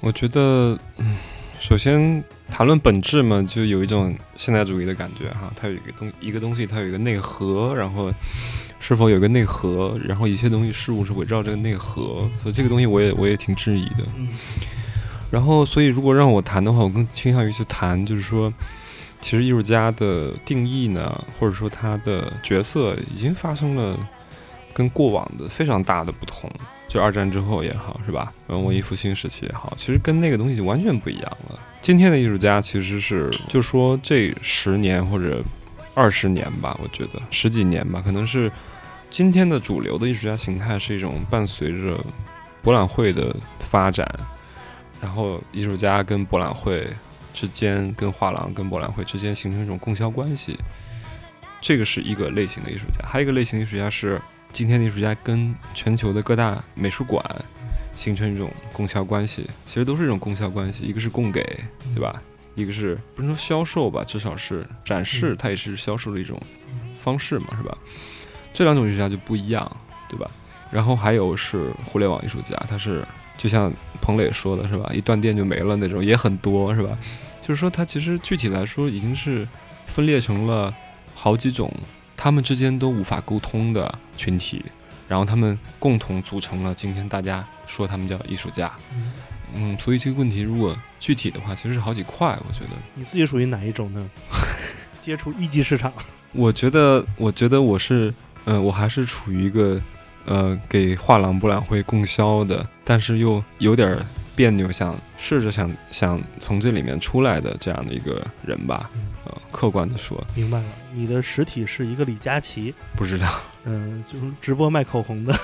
我觉得，嗯，首先谈论本质嘛，就有一种现代主义的感觉哈，它有一个东一个东西，它有一个内核，然后是否有一个内核，然后一切东西事物是围绕这个内核，所以这个东西我也我也挺质疑的。嗯然后，所以如果让我谈的话，我更倾向于去谈，就是说，其实艺术家的定义呢，或者说他的角色，已经发生了跟过往的非常大的不同。就二战之后也好，是吧？文艺复兴时期也好，其实跟那个东西就完全不一样了。今天的艺术家其实是，就说这十年或者二十年吧，我觉得十几年吧，可能是今天的主流的艺术家形态是一种伴随着博览会的发展，然后艺术家跟博览会之间，跟画廊跟博览会之间形成一种供销关系。这个是一个类型的艺术家，还有一个类型的艺术家是今天的艺术家跟全球的各大美术馆形成一种供销关系，其实都是一种供销关系，一个是供给，对吧？一个是不能说销售吧，至少是展示，嗯它也是销售的一种方式嘛，是吧？这两种艺术家就不一样，对吧？然后还有是互联网艺术家，他是就像彭磊说的是吧，一断电就没了那种也很多是吧？就是说他其实具体来说已经是分裂成了好几种，他们之间都无法沟通的群体，然后他们共同组成了今天大家说他们叫艺术家。嗯嗯，所以这个问题如果具体的话，其实是好几块，我觉得。你自己属于哪一种呢？接触一级市场，我觉得，我觉得我是，呃，我还是处于一个，呃，给画廊博览会供销的，但是又有点儿别扭，想试着想想从这里面出来的这样的一个人吧。呃，客观的说，明白了。你的实体是一个李佳琦，不知道。嗯，就是直播卖口红的。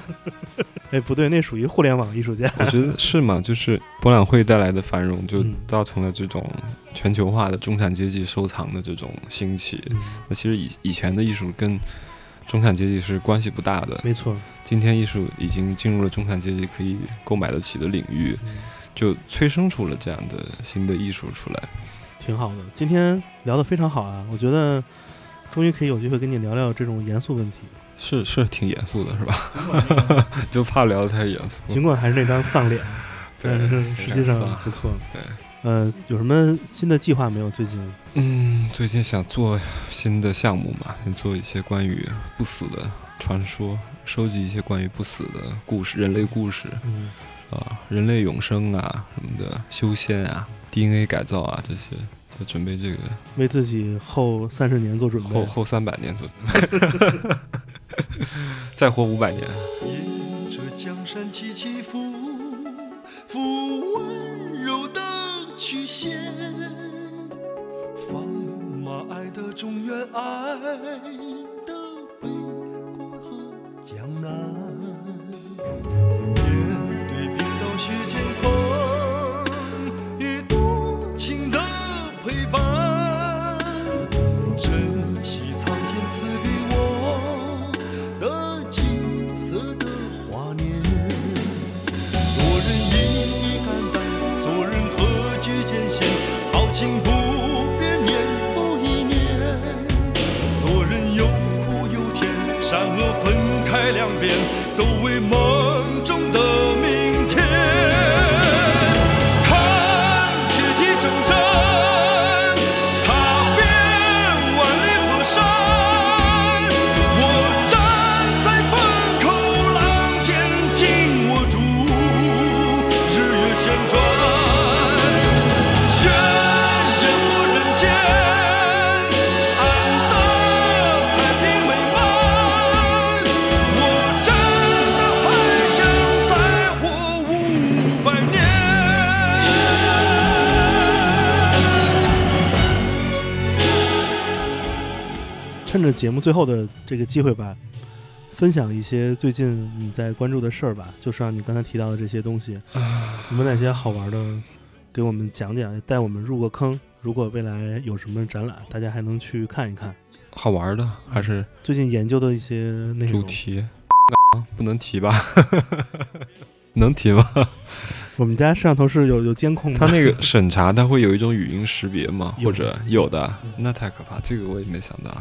哎，不对，那属于互联网艺术家。我觉得是嘛，就是博览会带来的繁荣，就嗯造成了这种全球化的中产阶级收藏的这种兴起。嗯，那其实以以前的艺术跟中产阶级是关系不大的，没错。今天艺术已经进入了中产阶级可以购买得起的领域，嗯就催生出了这样的新的艺术出来。挺好的。今天聊得非常好啊，我觉得终于可以有机会跟你聊聊这种严肃问题。是是挺严肃的，是吧？就怕聊得太严肃。尽管还是那张丧脸，但对是实际上不错。对，呃，有什么新的计划没有？最近？嗯，最近想做新的项目嘛，想做一些关于不死的传说，收集一些关于不死的故事，人类故事嗯，啊，人类永生啊什么的，修仙啊，DNA 改造啊这些，在准备这个为自己后三十年做准备。后后三百年做准备，再活五百年。沿着江山起起伏伏，曲线，放马爱的中原，爱的北国和江南。分开两边，都为梦趁着节目最后的这个机会吧，分享一些最近你在关注的事儿吧，就像你刚才提到的这些东西，有没有哪些好玩的，给我们讲讲，带我们入个坑。如果未来有什么展览，大家还能去看一看。好玩的还是最近研究的一些内容，主题？不能提吧？能提吗？我们家摄像头是有有监控的。它那个审查，它会有一种语音识别吗？或者有的嗯？那太可怕，这个我也没想到。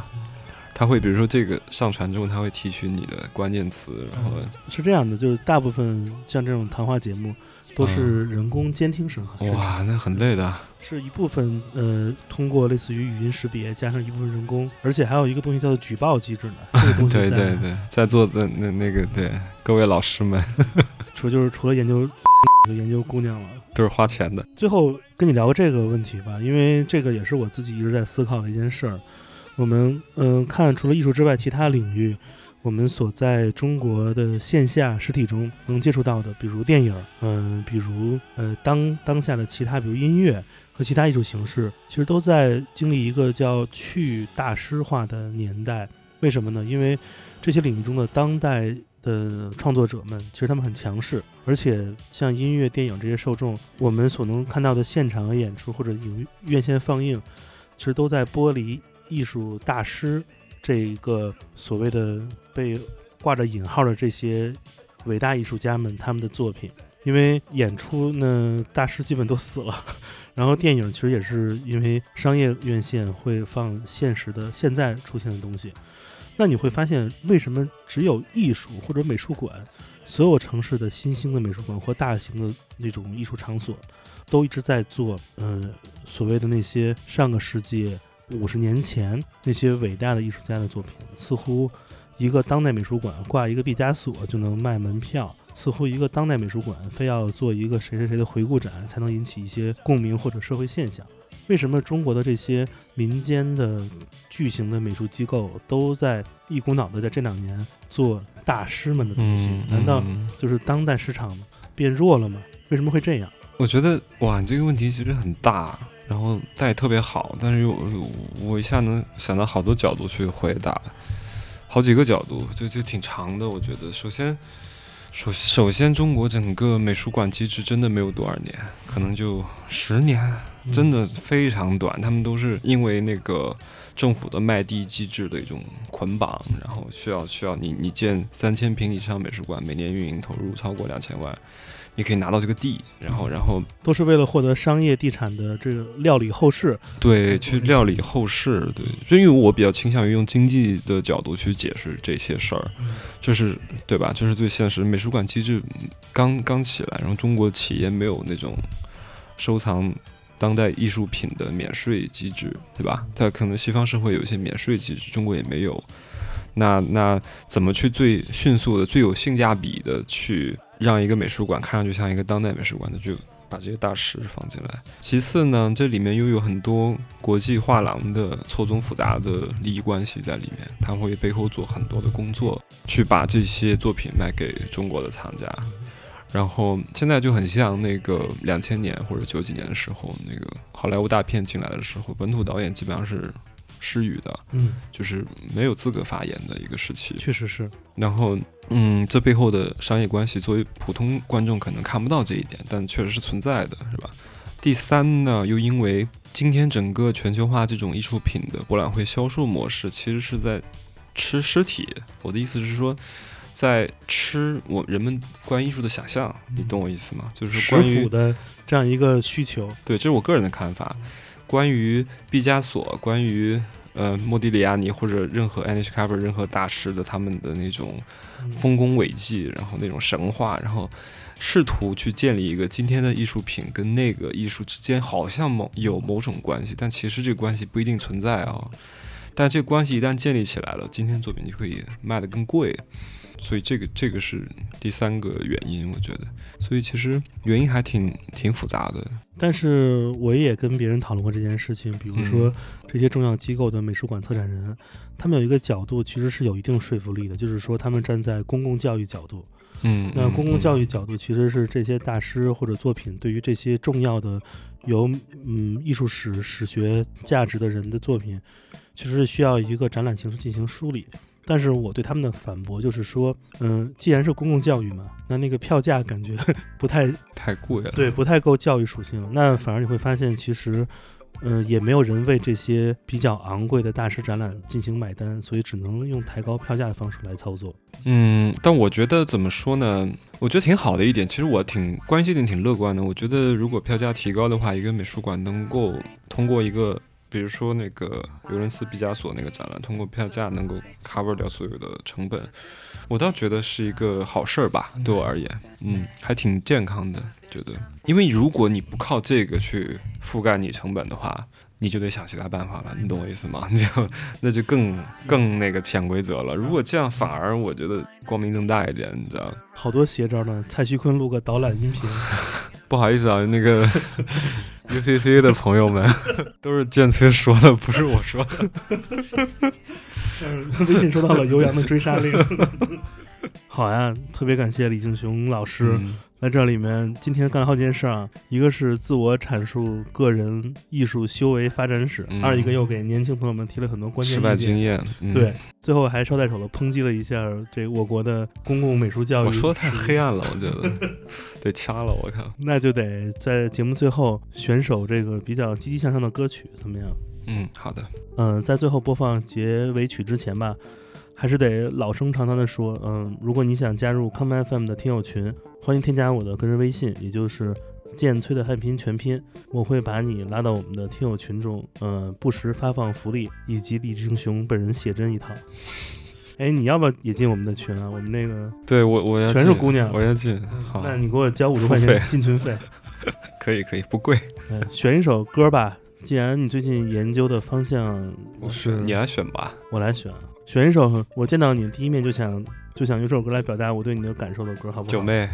它会比如说这个上传之后，它会提取你的关键词，然后是这样的，就是大部分像这种谈话节目都是人工监听审核，嗯哇，那很累的。是一部分呃通过类似于语音识别，加上一部分人工，而且还有一个东西叫做举报机制呢。这个东西对对对，在座的那那个对各位老师们 除就是除了研究就 研究姑娘了。都是花钱的。最后跟你聊个这个问题吧，因为这个也是我自己一直在思考的一件事儿。我们嗯、看除了艺术之外，其他领域，我们所在中国的线下实体中能接触到的，比如电影，嗯、比如呃当当下的其他，比如音乐和其他艺术形式，其实都在经历一个叫去大师化的年代。为什么呢？因为这些领域中的当代的创作者们，其实他们很强势，而且像音乐、电影这些受众，我们所能看到的现场演出或者影院线放映，其实都在剥离艺术大师这一个所谓的被挂着引号的这些伟大艺术家们他们的作品。因为演出呢，大师基本都死了，然后电影其实也是因为商业院线会放现实的现在出现的东西，那你会发现为什么只有艺术或者美术馆，所有城市的新兴的美术馆或大型的那种艺术场所，都一直在做，呃，所谓的那些上个世纪五十年前那些伟大的艺术家的作品，似乎一个当代美术馆挂一个毕加索就能卖门票，似乎一个当代美术馆非要做一个谁谁谁的回顾展才能引起一些共鸣或者社会现象。为什么中国的这些民间的巨型的美术机构都在一股脑的在这两年做大师们的东西？嗯，难道嗯就是当代市场变弱了吗？为什么会这样？我觉得哇，你这个问题其实很大，然后但也特别好，但是又我一下能想到好多角度去回答，好几个角度，就就挺长的。我觉得，首先，首首先，中国整个美术馆机制真的没有多少年，可能就十年，真的非常短。他们都是因为那个政府的卖地机制的一种捆绑，然后需要需要你你建三千平以上美术馆，每年运营投入超过两千万。你可以拿到这个地，然后，然后都是为了获得商业地产的这个料理后事。对，去料理后事，对，就因为我比较倾向于用经济的角度去解释这些事儿，这是对吧？这是最现实。美术馆机制嗯刚刚起来，然后中国企业没有那种收藏当代艺术品的免税机制，对吧？它可能西方社会有一些免税机制，中国也没有。那那怎么去最迅速的、最有性价比的去让一个美术馆看上去像一个当代美术馆的，就把这些大师放进来。其次呢，这里面又有很多国际画廊的错综复杂的利益关系在里面，他会背后做很多的工作，去把这些作品卖给中国的藏家。然后现在就很像那个两千年或者九几年的时候，那个好莱坞大片进来的时候，本土导演基本上是失语的，嗯，就是没有资格发言的一个时期。确实是。然后，嗯，这背后的商业关系，作为普通观众可能看不到这一点，但确实是存在的，是吧？第三呢，又因为今天整个全球化这种艺术品的博览会销售模式，其实是在吃尸体。我的意思是说，在吃我人们关于艺术的想象，你懂我意思吗？就是关于腐的这样一个需求，对，这是我个人的看法。关于毕加索，关于呃莫迪里亚尼或者任何 Anish Kapoor 任何大师的他们的那种丰功伟绩，然后那种神话，然后试图去建立一个今天的艺术品跟那个艺术之间好像某有某种关系，但其实这个关系不一定存在啊。但这个关系一旦建立起来了，今天作品就可以卖得更贵。所以这个这个是第三个原因，我觉得。所以其实原因还挺挺复杂的。但是我也跟别人讨论过这件事情，比如说嗯这些重要机构的美术馆策展人，他们有一个角度其实是有一定说服力的，就是说他们站在公共教育角度。嗯，那公共教育，育角度其实是这些大师或者作品对于这些重要的有嗯艺术史史学价值的人的作品，其实是需要一个展览形式进行梳理。但是我对他们的反驳就是说，嗯，既然是公共教育嘛，那那个票价感觉 不太太贵了。对，不太够教育属性。那反而你会发现，其实，嗯、也没有人为这些比较昂贵的大师展览进行买单，所以只能用抬高票价的方式来操作。嗯，但我觉得怎么说呢？我觉得挺好的一点，其实我挺关于这点挺乐观的。我觉得如果票价提高的话，一个美术馆能够通过一个，比如说那个尤伦斯毕加索那个展览，通过票价能够 cover 掉所有的成本，我倒觉得是一个好事儿吧，对我而言，嗯，还挺健康的，觉得。因为如果你不靠这个去覆盖你成本的话，你就得想其他办法了，你懂我意思吗？就那就更更那个潜规则了。如果这样，反而我觉得光明正大一点，你知道？好多邪招呢，蔡徐坤录个导览音频，不好意思啊，那个 UCC 的朋友们 都是剑崔说的，不是我说的。嗯 微信收到了尤洋的追杀令。好呀，特别感谢李敬雄老师、嗯在这里面，今天干了好几件事啊，一个是自我阐述个人艺术修为发展史，嗯二一个又给年轻朋友们提了很多关键失败经验，嗯、对，，最后还捎带手的抨击了一下这我国的公共美术教育。我说的太黑暗了，我觉得得掐了，我看。那就得在节目最后选首这个比较积极向上的歌曲，怎么样？嗯，好的，嗯、在最后播放结尾曲之前吧，还是得老生常谈的说，嗯，如果你想加入 Come FM 的听友群，欢迎添加我的个人微信，也就是剑崔的汉拼全拼，我会把你拉到我们的听友群中，嗯，不时发放福利以及李志雄本人写真一套。哎，你要不要也进我们的群啊？我们那个，对我我要全是姑娘我要进。好，那你给我交五十块钱进群费。可以可以，不贵。嗯，选一首歌吧。既然你最近研究的方向我是你来选吧。我来选，啊，选一首我见到你第一面就想就想用这首歌来表达我对你的感受的歌，好不好？九妹，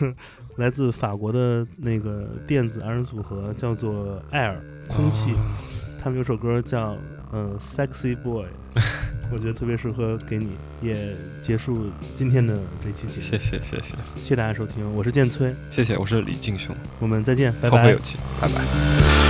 来自法国的那个电子二人组合叫做 Air 空气，啊他们有首歌叫嗯、Sexy Boy，我觉得特别适合给你，也结束今天的这期节目。谢谢谢谢谢谢大家收听，我是剑崔，谢谢，我是李敬雄，我们再见，拜拜后会有。期，拜拜。